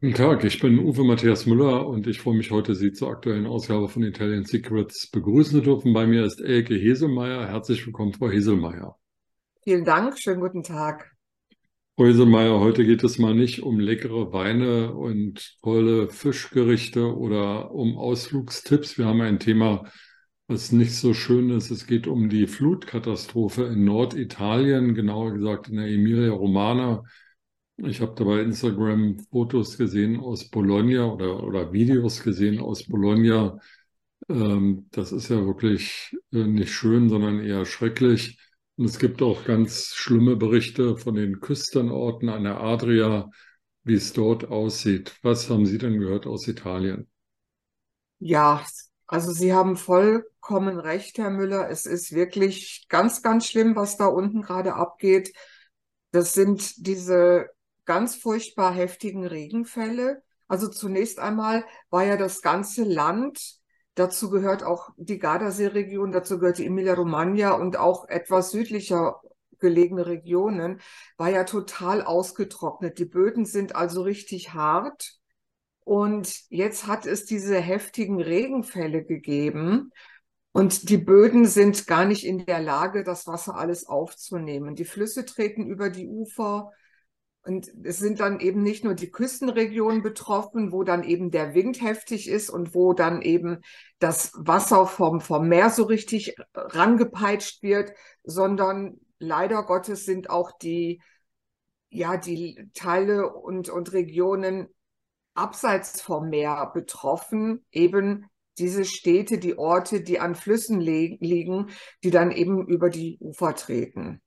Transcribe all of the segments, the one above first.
Guten Tag, ich bin Uwe Matthias Müller und ich freue mich heute, Sie zur aktuellen Ausgabe von Italian Secrets begrüßen zu dürfen. Bei mir ist Elke Heselmeier. Herzlich willkommen, Frau Heselmeier. Vielen Dank, schönen guten Tag. Frau Heselmeier, heute geht es mal nicht um leckere Weine und tolle Fischgerichte oder um Ausflugstipps. Wir haben ein Thema, was nicht so schön ist. Es geht um die Flutkatastrophe in Norditalien, genauer gesagt in der Emilia Romagna ich habe dabei Instagram Fotos gesehen aus Bologna oder, oder Videos gesehen aus Bologna. Ähm, das ist ja wirklich äh, nicht schön, sondern eher schrecklich. Und es gibt auch ganz schlimme Berichte von den Küstenorten an der Adria, wie es dort aussieht. Was haben Sie denn gehört aus Italien? Ja, also Sie haben vollkommen recht, Herr Müller. Es ist wirklich ganz, ganz schlimm, was da unten gerade abgeht. Das sind diese ganz furchtbar heftigen Regenfälle. Also zunächst einmal war ja das ganze Land, dazu gehört auch die Gardasee-Region, dazu gehört die Emilia-Romagna und auch etwas südlicher gelegene Regionen, war ja total ausgetrocknet. Die Böden sind also richtig hart. Und jetzt hat es diese heftigen Regenfälle gegeben. Und die Böden sind gar nicht in der Lage, das Wasser alles aufzunehmen. Die Flüsse treten über die Ufer. Und es sind dann eben nicht nur die Küstenregionen betroffen, wo dann eben der Wind heftig ist und wo dann eben das Wasser vom, vom Meer so richtig rangepeitscht wird, sondern leider Gottes sind auch die, ja, die Teile und, und Regionen abseits vom Meer betroffen, eben diese Städte, die Orte, die an Flüssen liegen, die dann eben über die Ufer treten.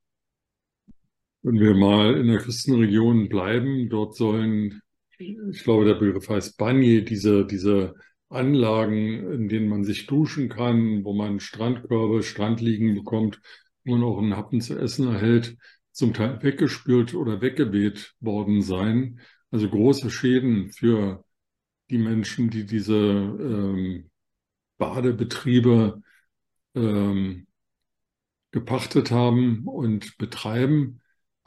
Wenn wir mal in der Küstenregion bleiben, dort sollen, ich glaube, der Begriff heißt Bagni, diese, diese Anlagen, in denen man sich duschen kann, wo man Strandkörbe, Strandliegen bekommt, wo man auch einen Happen zu essen erhält, zum Teil weggespült oder weggeweht worden sein. Also große Schäden für die Menschen, die diese ähm, Badebetriebe ähm, gepachtet haben und betreiben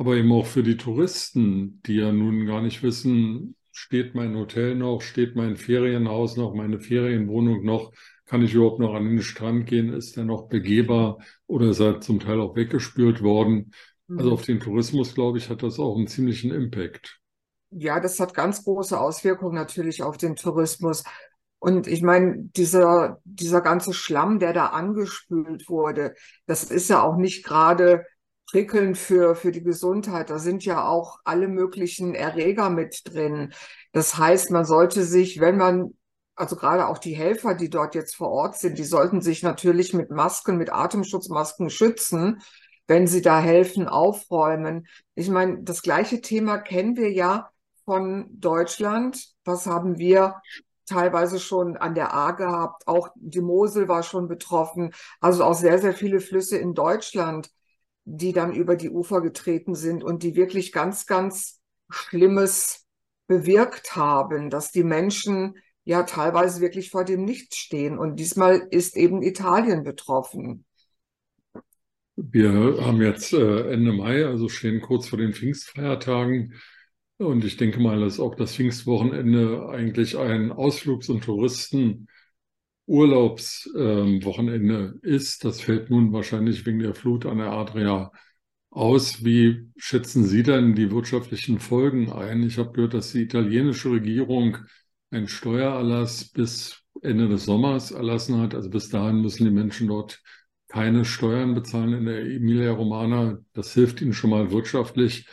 aber eben auch für die Touristen, die ja nun gar nicht wissen, steht mein Hotel noch, steht mein Ferienhaus noch, meine Ferienwohnung noch, kann ich überhaupt noch an den Strand gehen, ist der noch begehbar oder ist er zum Teil auch weggespült worden. Also mhm. auf den Tourismus, glaube ich, hat das auch einen ziemlichen Impact. Ja, das hat ganz große Auswirkungen natürlich auf den Tourismus. Und ich meine, dieser, dieser ganze Schlamm, der da angespült wurde, das ist ja auch nicht gerade prickelnd für, für die Gesundheit. Da sind ja auch alle möglichen Erreger mit drin. Das heißt, man sollte sich, wenn man, also gerade auch die Helfer, die dort jetzt vor Ort sind, die sollten sich natürlich mit Masken, mit Atemschutzmasken schützen, wenn sie da helfen, aufräumen. Ich meine, das gleiche Thema kennen wir ja von Deutschland. Was haben wir teilweise schon an der A gehabt? Auch die Mosel war schon betroffen. Also auch sehr, sehr viele Flüsse in Deutschland die dann über die Ufer getreten sind und die wirklich ganz, ganz Schlimmes bewirkt haben, dass die Menschen ja teilweise wirklich vor dem Nichts stehen. Und diesmal ist eben Italien betroffen. Wir haben jetzt äh, Ende Mai, also stehen kurz vor den Pfingstfeiertagen. Und ich denke mal, dass auch das Pfingstwochenende eigentlich ein Ausflugs- und Touristen Urlaubswochenende äh, ist. Das fällt nun wahrscheinlich wegen der Flut an der Adria aus. Wie schätzen Sie denn die wirtschaftlichen Folgen ein? Ich habe gehört, dass die italienische Regierung einen Steuererlass bis Ende des Sommers erlassen hat. Also bis dahin müssen die Menschen dort keine Steuern bezahlen in der Emilia Romana. Das hilft ihnen schon mal wirtschaftlich.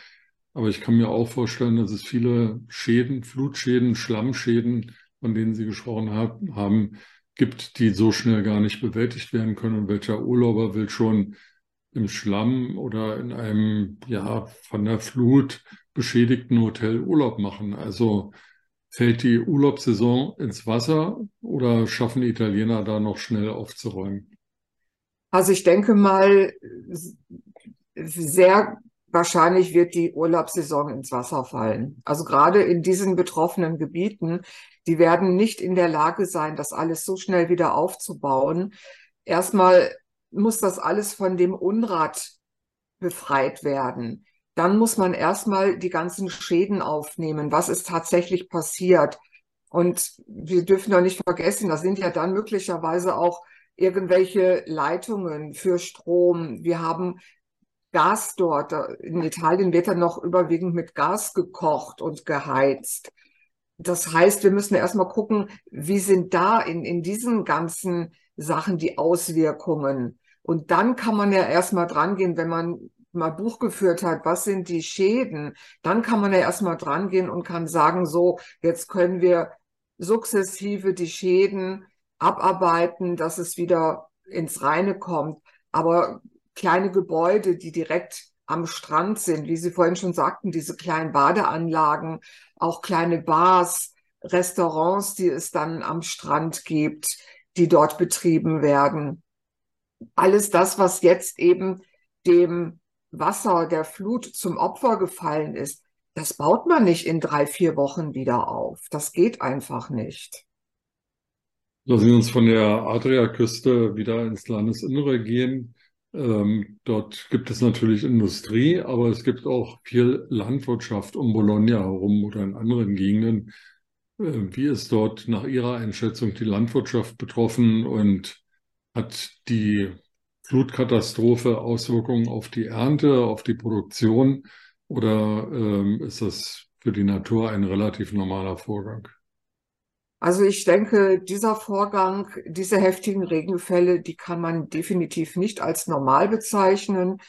Aber ich kann mir auch vorstellen, dass es viele Schäden, Flutschäden, Schlammschäden, von denen Sie gesprochen haben, gibt, die so schnell gar nicht bewältigt werden können. Und welcher Urlauber will schon im Schlamm oder in einem ja von der Flut beschädigten Hotel Urlaub machen? Also fällt die Urlaubssaison ins Wasser oder schaffen die Italiener da noch schnell aufzuräumen? Also ich denke mal, sehr wahrscheinlich wird die Urlaubssaison ins Wasser fallen. Also gerade in diesen betroffenen Gebieten die werden nicht in der Lage sein, das alles so schnell wieder aufzubauen. Erstmal muss das alles von dem Unrat befreit werden. dann muss man erstmal die ganzen Schäden aufnehmen. Was ist tatsächlich passiert? Und wir dürfen doch nicht vergessen, da sind ja dann möglicherweise auch irgendwelche Leitungen für Strom. Wir haben Gas dort. In Italien wird dann noch überwiegend mit Gas gekocht und geheizt. Das heißt, wir müssen erstmal gucken, wie sind da in, in diesen ganzen Sachen die Auswirkungen. Und dann kann man ja erstmal dran gehen, wenn man mal Buch geführt hat, was sind die Schäden, dann kann man ja erstmal dran gehen und kann sagen, so, jetzt können wir sukzessive die Schäden abarbeiten, dass es wieder ins Reine kommt. Aber kleine Gebäude, die direkt am Strand sind, wie Sie vorhin schon sagten, diese kleinen Badeanlagen, auch kleine Bars, Restaurants, die es dann am Strand gibt, die dort betrieben werden. Alles das, was jetzt eben dem Wasser der Flut zum Opfer gefallen ist, das baut man nicht in drei, vier Wochen wieder auf. Das geht einfach nicht. Lassen Sie uns von der Adriaküste wieder ins Landesinnere gehen. Ähm, dort gibt es natürlich Industrie, aber es gibt auch viel Landwirtschaft um Bologna herum oder in anderen Gegenden. Äh, wie ist dort nach Ihrer Einschätzung die Landwirtschaft betroffen und hat die Flutkatastrophe Auswirkungen auf die Ernte, auf die Produktion oder ähm, ist das für die Natur ein relativ normaler Vorgang? Also ich denke, dieser Vorgang, diese heftigen Regenfälle, die kann man definitiv nicht als normal bezeichnen,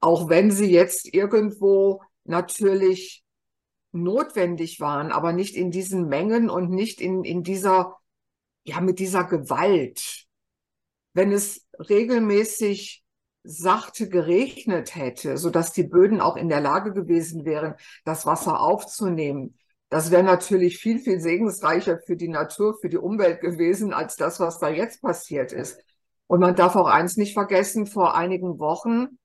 auch wenn sie jetzt irgendwo natürlich notwendig waren, aber nicht in diesen Mengen und nicht in, in dieser, ja, mit dieser Gewalt. Wenn es regelmäßig sachte geregnet hätte, so dass die Böden auch in der Lage gewesen wären, das Wasser aufzunehmen. Das wäre natürlich viel, viel segensreicher für die Natur, für die Umwelt gewesen, als das, was da jetzt passiert ist. Und man darf auch eins nicht vergessen, vor einigen Wochen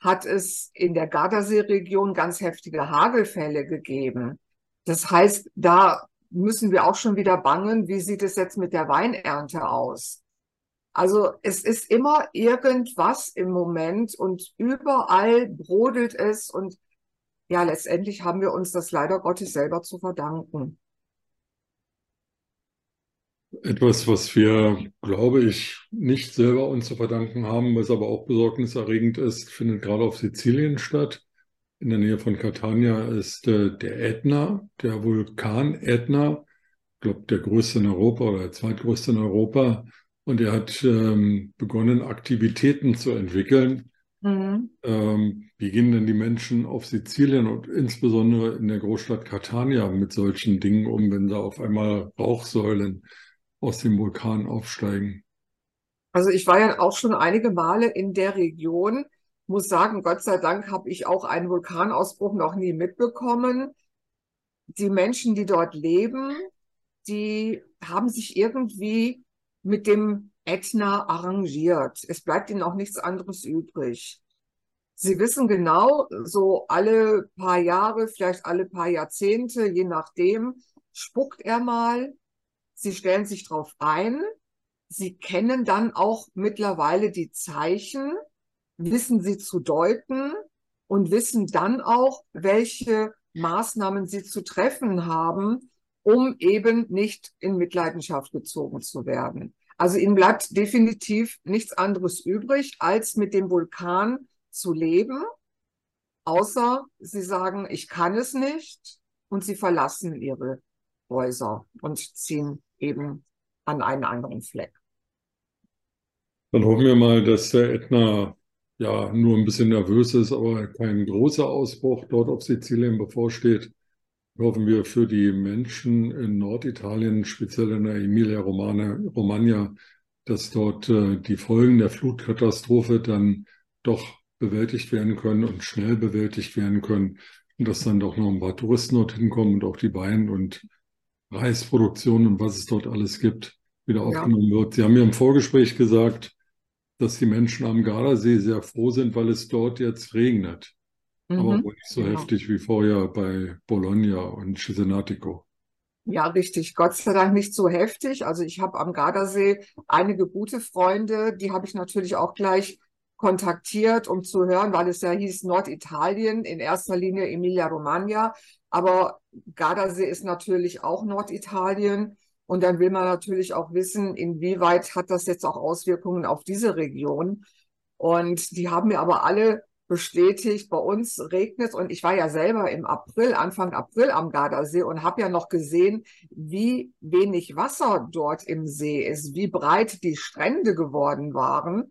hat es in der Gardasee-Region ganz heftige Hagelfälle gegeben. Das heißt, da müssen wir auch schon wieder bangen, wie sieht es jetzt mit der Weinernte aus? Also es ist immer irgendwas im Moment und überall brodelt es und ja, letztendlich haben wir uns das leider Gottes selber zu verdanken. Etwas, was wir, glaube ich, nicht selber uns zu verdanken haben, was aber auch besorgniserregend ist, findet gerade auf Sizilien statt. In der Nähe von Catania ist äh, der Ätna, der Vulkan Ätna, ich glaube, der größte in Europa oder der zweitgrößte in Europa, und er hat ähm, begonnen, Aktivitäten zu entwickeln. Mhm. Ähm, wie gehen denn die Menschen auf Sizilien und insbesondere in der Großstadt Catania mit solchen Dingen um, wenn da auf einmal Rauchsäulen aus dem Vulkan aufsteigen? Also ich war ja auch schon einige Male in der Region. Muss sagen, Gott sei Dank habe ich auch einen Vulkanausbruch noch nie mitbekommen. Die Menschen, die dort leben, die haben sich irgendwie mit dem Ätna arrangiert. Es bleibt ihnen auch nichts anderes übrig. Sie wissen genau, so alle paar Jahre, vielleicht alle paar Jahrzehnte, je nachdem, spuckt er mal. Sie stellen sich drauf ein. Sie kennen dann auch mittlerweile die Zeichen, wissen sie zu deuten und wissen dann auch, welche Maßnahmen sie zu treffen haben, um eben nicht in Mitleidenschaft gezogen zu werden. Also ihnen bleibt definitiv nichts anderes übrig, als mit dem Vulkan zu leben, außer sie sagen, ich kann es nicht und sie verlassen ihre Häuser und ziehen eben an einen anderen Fleck. Dann hoffen wir mal, dass der Ätna ja nur ein bisschen nervös ist, aber kein großer Ausbruch dort auf Sizilien bevorsteht hoffen wir für die Menschen in Norditalien, speziell in der Emilia-Romagna, dass dort äh, die Folgen der Flutkatastrophe dann doch bewältigt werden können und schnell bewältigt werden können und dass dann doch noch ein paar Touristen dorthin kommen und auch die Wein- und Reisproduktion und was es dort alles gibt, wieder aufgenommen ja. wird. Sie haben mir im Vorgespräch gesagt, dass die Menschen am Gardasee sehr froh sind, weil es dort jetzt regnet mhm. wohl nicht so genau. heftig wie vorher bei Bologna und Cesenatico. Ja, richtig. Gott sei Dank nicht so heftig. Also ich habe am Gardasee einige gute Freunde, die habe ich natürlich auch gleich kontaktiert, um zu hören, weil es ja hieß Norditalien, in erster Linie Emilia-Romagna, aber Gardasee ist natürlich auch Norditalien. Und dann will man natürlich auch wissen, inwieweit hat das jetzt auch Auswirkungen auf diese Region. Und die haben mir aber alle bestätigt, bei uns regnet es und ich war ja selber im April, Anfang April am Gardasee und habe ja noch gesehen, wie wenig Wasser dort im See ist, wie breit die Strände geworden waren.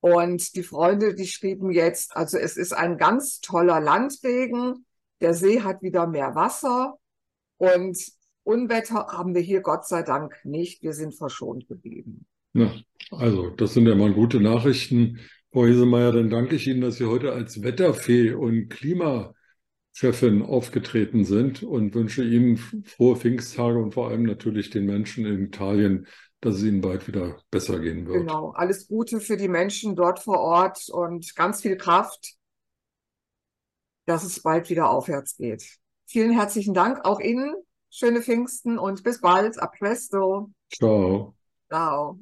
Und die Freunde, die schrieben jetzt, also es ist ein ganz toller Landregen, der See hat wieder mehr Wasser und Unwetter haben wir hier Gott sei Dank nicht. Wir sind verschont geblieben. Ja, also das sind ja mal gute Nachrichten. Frau Hesemeyer, dann danke ich Ihnen, dass Sie heute als Wetterfee und Klimachefin aufgetreten sind und wünsche Ihnen frohe Pfingsttage und vor allem natürlich den Menschen in Italien, dass es ihnen bald wieder besser gehen wird. Genau, alles Gute für die Menschen dort vor Ort und ganz viel Kraft, dass es bald wieder aufwärts geht. Vielen herzlichen Dank auch Ihnen. Schöne Pfingsten und bis bald. A presto. Ciao. Ciao.